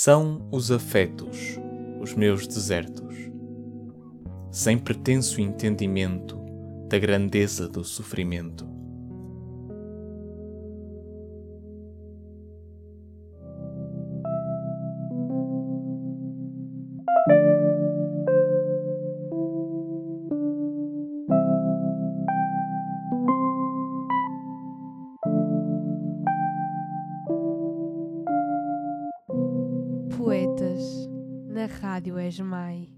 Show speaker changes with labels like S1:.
S1: São os afetos, os meus desertos, sem pretenso entendimento da grandeza do sofrimento.
S2: Na Rádio Esmai.